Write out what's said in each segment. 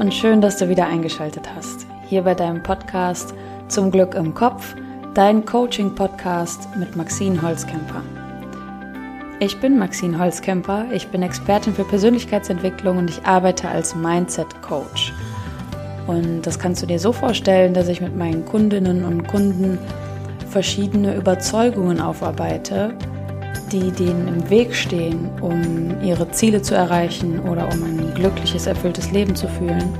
und schön, dass du wieder eingeschaltet hast. Hier bei deinem Podcast Zum Glück im Kopf, dein Coaching-Podcast mit Maxine Holzkemper. Ich bin Maxine Holzkemper, ich bin Expertin für Persönlichkeitsentwicklung und ich arbeite als Mindset-Coach. Und das kannst du dir so vorstellen, dass ich mit meinen Kundinnen und Kunden verschiedene Überzeugungen aufarbeite, die denen im Weg stehen, um ihre Ziele zu erreichen oder um ein glückliches, erfülltes Leben zu fühlen.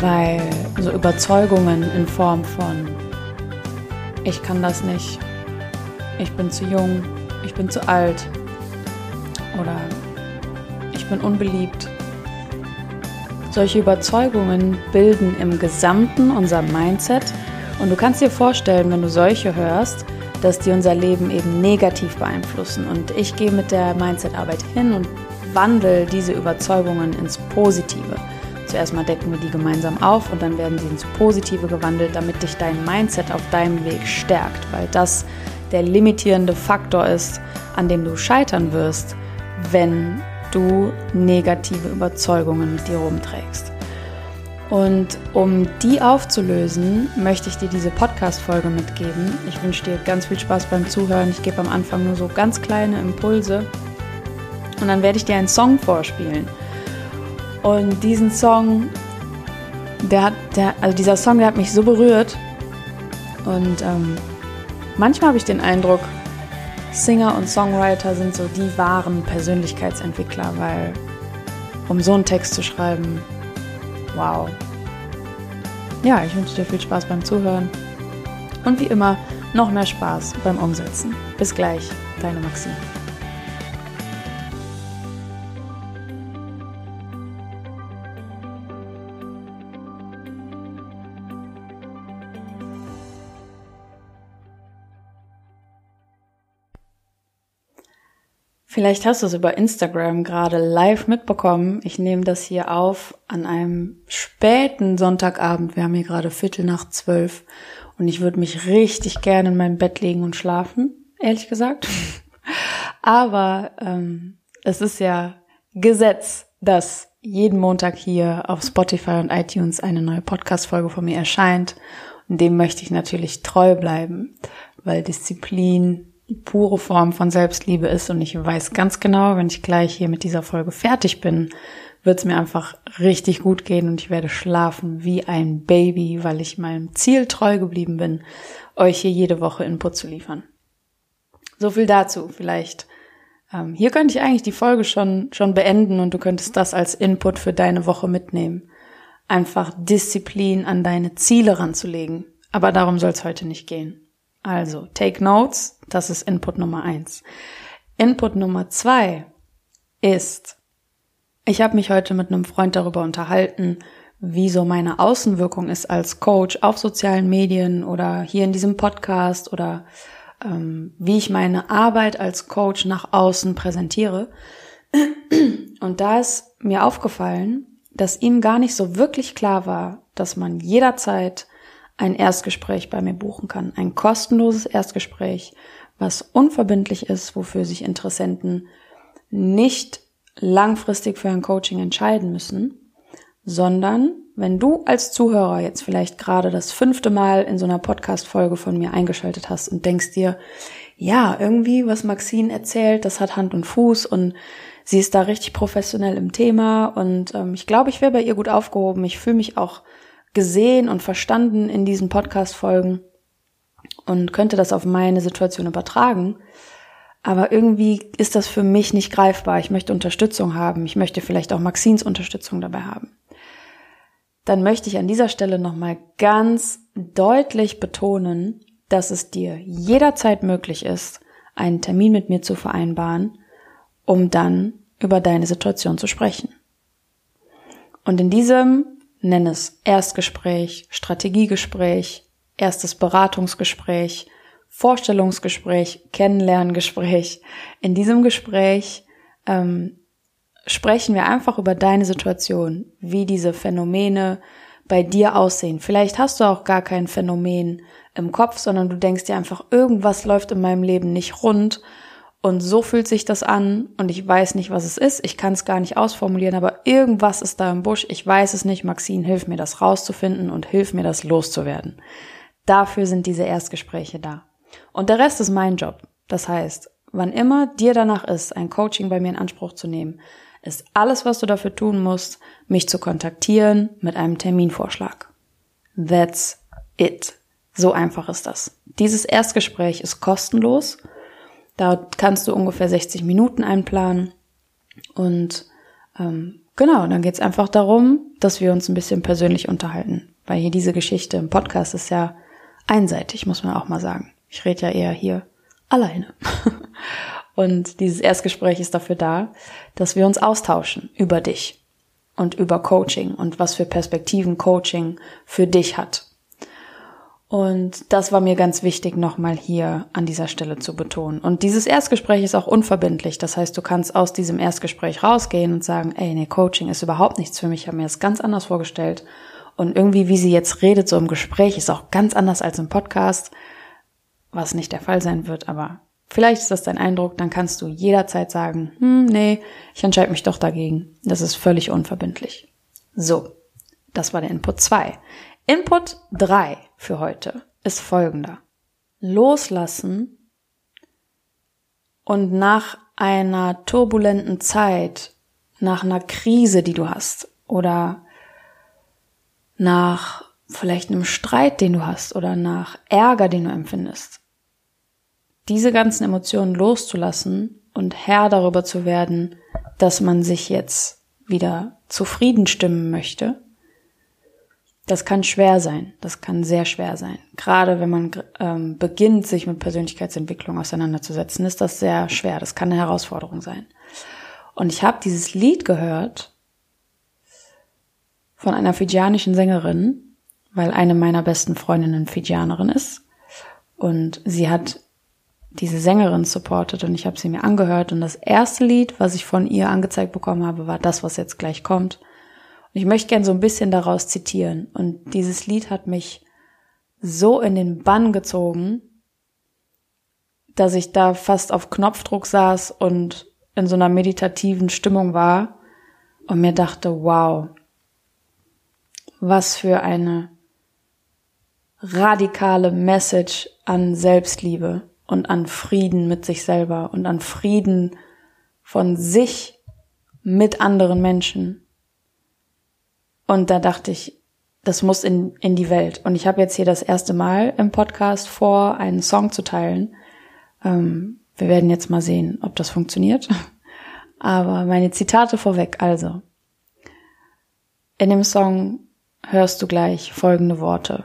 Weil so Überzeugungen in Form von ich kann das nicht, ich bin zu jung, ich bin zu alt oder ich bin unbeliebt. Solche Überzeugungen bilden im Gesamten unser Mindset und du kannst dir vorstellen, wenn du solche hörst, dass die unser Leben eben negativ beeinflussen. Und ich gehe mit der Mindset-Arbeit hin und wandle diese Überzeugungen ins Positive. Zuerst mal decken wir die gemeinsam auf und dann werden sie ins Positive gewandelt, damit dich dein Mindset auf deinem Weg stärkt, weil das der limitierende Faktor ist, an dem du scheitern wirst, wenn du negative Überzeugungen mit dir rumträgst. Und um die aufzulösen, möchte ich dir diese Podcast-Folge mitgeben. Ich wünsche dir ganz viel Spaß beim Zuhören. Ich gebe am Anfang nur so ganz kleine Impulse. Und dann werde ich dir einen Song vorspielen. Und diesen Song, der hat, der, also dieser Song, der hat mich so berührt. Und ähm, manchmal habe ich den Eindruck, Singer und Songwriter sind so die wahren Persönlichkeitsentwickler, weil um so einen Text zu schreiben, Wow. Ja, ich wünsche dir viel Spaß beim Zuhören und wie immer noch mehr Spaß beim Umsetzen. Bis gleich, deine Maxine. Vielleicht hast du es über Instagram gerade live mitbekommen. Ich nehme das hier auf an einem späten Sonntagabend. Wir haben hier gerade Viertel nach zwölf und ich würde mich richtig gerne in mein Bett legen und schlafen, ehrlich gesagt. Aber ähm, es ist ja Gesetz, dass jeden Montag hier auf Spotify und iTunes eine neue Podcast-Folge von mir erscheint. Und dem möchte ich natürlich treu bleiben, weil Disziplin pure Form von Selbstliebe ist und ich weiß ganz genau, wenn ich gleich hier mit dieser Folge fertig bin, wird es mir einfach richtig gut gehen und ich werde schlafen wie ein Baby, weil ich meinem Ziel treu geblieben bin, euch hier jede Woche Input zu liefern. So viel dazu. Vielleicht ähm, hier könnte ich eigentlich die Folge schon schon beenden und du könntest das als Input für deine Woche mitnehmen. Einfach Disziplin an deine Ziele ranzulegen. Aber darum soll es heute nicht gehen. Also, take notes, das ist Input Nummer eins. Input Nummer zwei ist, ich habe mich heute mit einem Freund darüber unterhalten, wie so meine Außenwirkung ist als Coach auf sozialen Medien oder hier in diesem Podcast oder ähm, wie ich meine Arbeit als Coach nach außen präsentiere. Und da ist mir aufgefallen, dass ihm gar nicht so wirklich klar war, dass man jederzeit ein Erstgespräch bei mir buchen kann. Ein kostenloses Erstgespräch, was unverbindlich ist, wofür sich Interessenten nicht langfristig für ein Coaching entscheiden müssen, sondern wenn du als Zuhörer jetzt vielleicht gerade das fünfte Mal in so einer Podcast-Folge von mir eingeschaltet hast und denkst dir, ja, irgendwie, was Maxine erzählt, das hat Hand und Fuß und sie ist da richtig professionell im Thema und ähm, ich glaube, ich wäre bei ihr gut aufgehoben. Ich fühle mich auch gesehen und verstanden in diesen Podcast-Folgen und könnte das auf meine Situation übertragen. Aber irgendwie ist das für mich nicht greifbar. Ich möchte Unterstützung haben. Ich möchte vielleicht auch Maxins Unterstützung dabei haben. Dann möchte ich an dieser Stelle nochmal ganz deutlich betonen, dass es dir jederzeit möglich ist, einen Termin mit mir zu vereinbaren, um dann über deine Situation zu sprechen. Und in diesem Nenn es Erstgespräch, Strategiegespräch, erstes Beratungsgespräch, Vorstellungsgespräch, Kennenlerngespräch. In diesem Gespräch ähm, sprechen wir einfach über deine Situation, wie diese Phänomene bei dir aussehen. Vielleicht hast du auch gar kein Phänomen im Kopf, sondern du denkst dir einfach, irgendwas läuft in meinem Leben nicht rund Und so fühlt sich das an und ich weiß nicht, was es ist. Ich kann es gar nicht ausformulieren, aber irgendwas ist da im Busch. Ich weiß es nicht. Maxine, hilf mir das rauszufinden und hilf mir das loszuwerden. Dafür sind diese Erstgespräche da. Und der Rest ist mein Job. Das heißt, wann immer dir danach ist, ein Coaching bei mir in Anspruch zu nehmen, ist alles, was du dafür tun musst, mich zu kontaktieren mit einem Terminvorschlag. That's it. So einfach ist das. Dieses Erstgespräch ist kostenlos da kannst du ungefähr 60 Minuten einplanen. Und ähm, genau, dann geht's einfach darum, dass wir uns ein bisschen persönlich unterhalten. Weil hier diese Geschichte im Podcast ist ja einseitig, muss man auch mal sagen. Ich rede ja eher hier alleine. und dieses Erstgespräch ist dafür da, dass wir uns austauschen über dich und über Coaching und was für Perspektiven Coaching für dich hat. Und das war mir ganz wichtig, nochmal hier an dieser Stelle zu betonen. Und dieses Erstgespräch ist auch unverbindlich. Das heißt, du kannst aus diesem Erstgespräch rausgehen und sagen, ey, nee, Coaching ist überhaupt nichts für mich. Ich habe mir das ganz anders vorgestellt. Und irgendwie, wie sie jetzt redet, so im Gespräch, ist auch ganz anders als im Podcast, was nicht der Fall sein wird. Aber vielleicht ist das dein Eindruck. Dann kannst du jederzeit sagen, hm, nee, ich entscheide mich doch dagegen. Das ist völlig unverbindlich. So, das war der Input 2. Input 3 für heute ist folgender. Loslassen und nach einer turbulenten Zeit, nach einer Krise, die du hast oder nach vielleicht einem Streit, den du hast oder nach Ärger, den du empfindest, diese ganzen Emotionen loszulassen und Herr darüber zu werden, dass man sich jetzt wieder zufrieden stimmen möchte das kann schwer sein. Das kann sehr schwer sein. Gerade wenn man ähm, beginnt, sich mit Persönlichkeitsentwicklung auseinanderzusetzen, ist das sehr schwer. Das kann eine Herausforderung sein. Und ich habe dieses Lied gehört von einer fijianischen Sängerin, weil eine meiner besten Freundinnen Fijianerin ist. Und sie hat diese Sängerin supportet und ich habe sie mir angehört. Und das erste Lied, was ich von ihr angezeigt bekommen habe, war das, was jetzt gleich kommt. Und ich möchte gern so ein bisschen daraus zitieren. Und dieses Lied hat mich so in den Bann gezogen, dass ich da fast auf Knopfdruck saß und in so einer meditativen Stimmung war und mir dachte, wow, was für eine radikale Message an Selbstliebe und an Frieden mit sich selber und an Frieden von sich mit anderen Menschen. Und da dachte ich, das muss in, in die Welt. Und ich habe jetzt hier das erste Mal im Podcast vor, einen Song zu teilen. Ähm, wir werden jetzt mal sehen, ob das funktioniert. Aber meine Zitate vorweg, also. In dem Song hörst du gleich folgende Worte.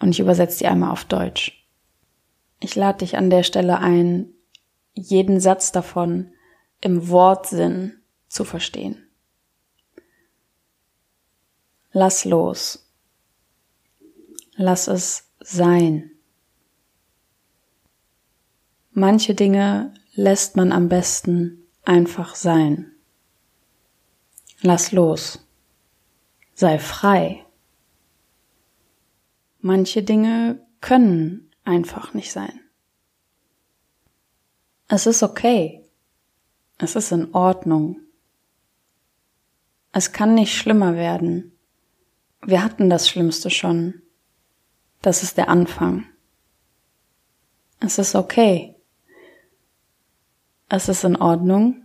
Und ich übersetze die einmal auf Deutsch. Ich lade dich an der Stelle ein, jeden Satz davon im Wortsinn zu verstehen. Lass los. Lass es sein. Manche Dinge lässt man am besten einfach sein. Lass los. Sei frei. Manche Dinge können einfach nicht sein. Es ist okay. Es ist in Ordnung. Es kann nicht schlimmer werden. Wir hatten das Schlimmste schon. Das ist der Anfang. Es ist okay. Es ist in Ordnung.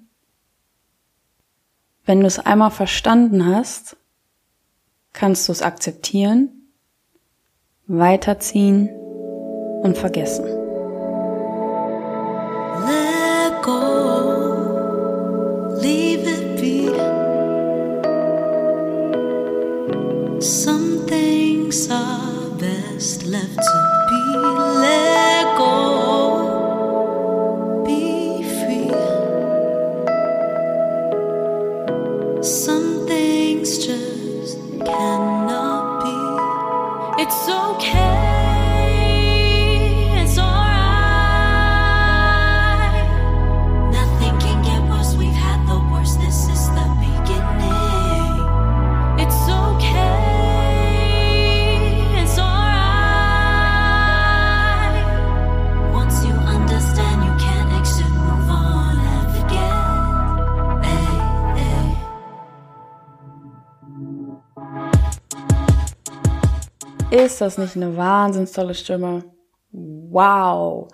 Wenn du es einmal verstanden hast, kannst du es akzeptieren, weiterziehen und vergessen. Things are best left to be let go, be free. Some Ist das nicht eine wahnsinns tolle Stimme? Wow.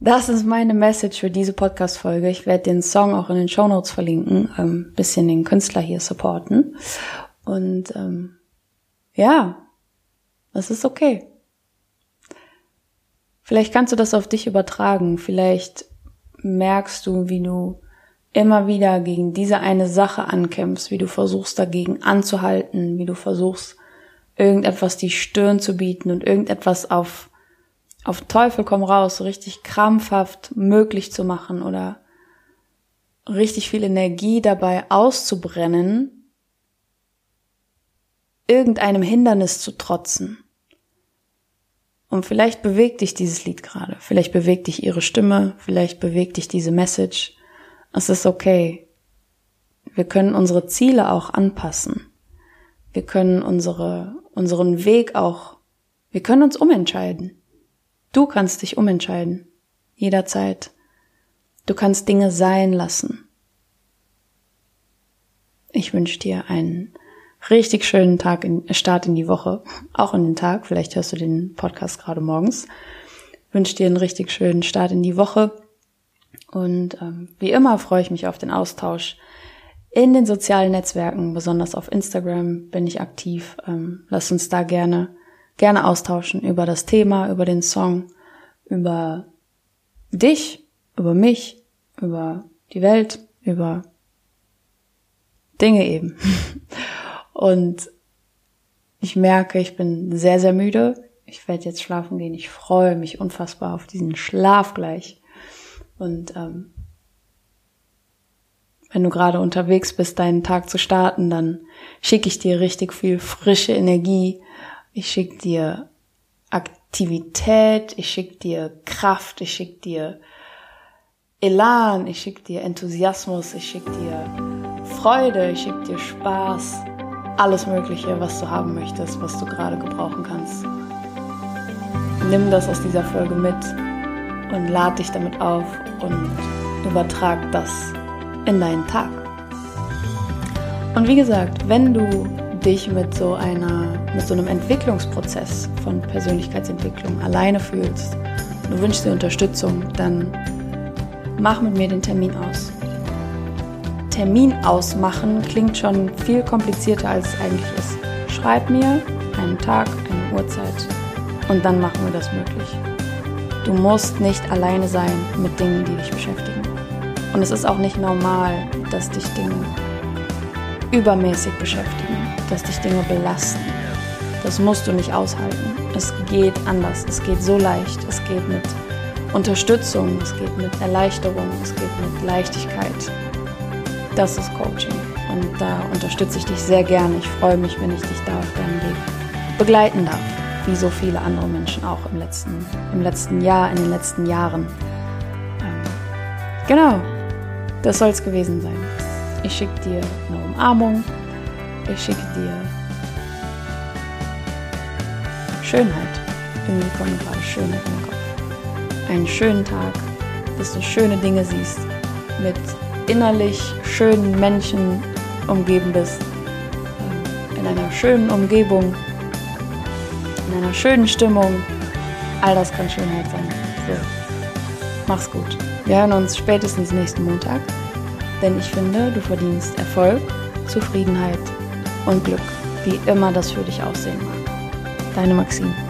Das ist meine Message für diese Podcast-Folge. Ich werde den Song auch in den Show Notes verlinken, ähm, bisschen den Künstler hier supporten. Und ähm, ja, das ist okay. Vielleicht kannst du das auf dich übertragen. Vielleicht merkst du, wie du immer wieder gegen diese eine Sache ankämpfst, wie du versuchst dagegen anzuhalten, wie du versuchst irgendetwas die Stirn zu bieten und irgendetwas auf auf Teufel komm raus, so richtig krampfhaft möglich zu machen oder richtig viel Energie dabei auszubrennen, irgendeinem Hindernis zu trotzen. Und vielleicht bewegt dich dieses Lied gerade, vielleicht bewegt dich ihre Stimme, vielleicht bewegt dich diese Message. Es ist okay. Wir können unsere Ziele auch anpassen. Wir können unsere, unseren Weg auch, wir können uns umentscheiden. Du kannst dich umentscheiden. Jederzeit. Du kannst Dinge sein lassen. Ich wünsche dir einen richtig schönen Tag in, Start in die Woche. Auch in den Tag. Vielleicht hörst du den Podcast gerade morgens. Ich wünsche dir einen richtig schönen Start in die Woche. Und ähm, wie immer freue ich mich auf den Austausch in den sozialen Netzwerken, besonders auf Instagram bin ich aktiv. Ähm, lass uns da gerne gerne austauschen über das Thema, über den Song, über dich, über mich, über die Welt, über Dinge eben. Und ich merke, ich bin sehr, sehr müde. Ich werde jetzt schlafen gehen. Ich freue mich unfassbar auf diesen Schlaf gleich. Und ähm, wenn du gerade unterwegs bist, deinen Tag zu starten, dann schicke ich dir richtig viel frische Energie, ich schicke dir Aktivität, ich schicke dir Kraft, ich schicke dir Elan, ich schicke dir Enthusiasmus, ich schicke dir Freude, ich schicke dir Spaß, alles Mögliche, was du haben möchtest, was du gerade gebrauchen kannst. Nimm das aus dieser Folge mit und lad dich damit auf und übertrag das in deinen Tag. Und wie gesagt, wenn du dich mit so einer, mit so einem Entwicklungsprozess von Persönlichkeitsentwicklung alleine fühlst, du wünschst dir Unterstützung, dann mach mit mir den Termin aus. Termin ausmachen klingt schon viel komplizierter als es eigentlich ist. Schreib mir einen Tag, eine Uhrzeit und dann machen wir das möglich. Du musst nicht alleine sein mit Dingen, die dich beschäftigen. Und es ist auch nicht normal, dass dich Dinge übermäßig beschäftigen dass dich Dinge belasten. Das musst du nicht aushalten. Es geht anders. Es geht so leicht. Es geht mit Unterstützung. Es geht mit Erleichterung. Es geht mit Leichtigkeit. Das ist Coaching. Und da unterstütze ich dich sehr gerne. Ich freue mich, wenn ich dich da auf deinem Weg begleiten darf. Wie so viele andere Menschen auch im letzten, im letzten Jahr, in den letzten Jahren. Ähm, genau. Das soll es gewesen sein. Ich schicke dir eine Umarmung ich schicke dir Schönheit. Irgendwie kommt gerade Schönheit den Kopf. Einen schönen Tag, dass du schöne Dinge siehst, mit innerlich schönen Menschen umgeben bist, in einer schönen Umgebung, in einer schönen Stimmung. All das kann Schönheit sein. So. Mach's gut. Wir hören uns spätestens nächsten Montag, denn ich finde, du verdienst Erfolg, Zufriedenheit und Glück, wie immer das für dich aussehen mag. Deine Maxine.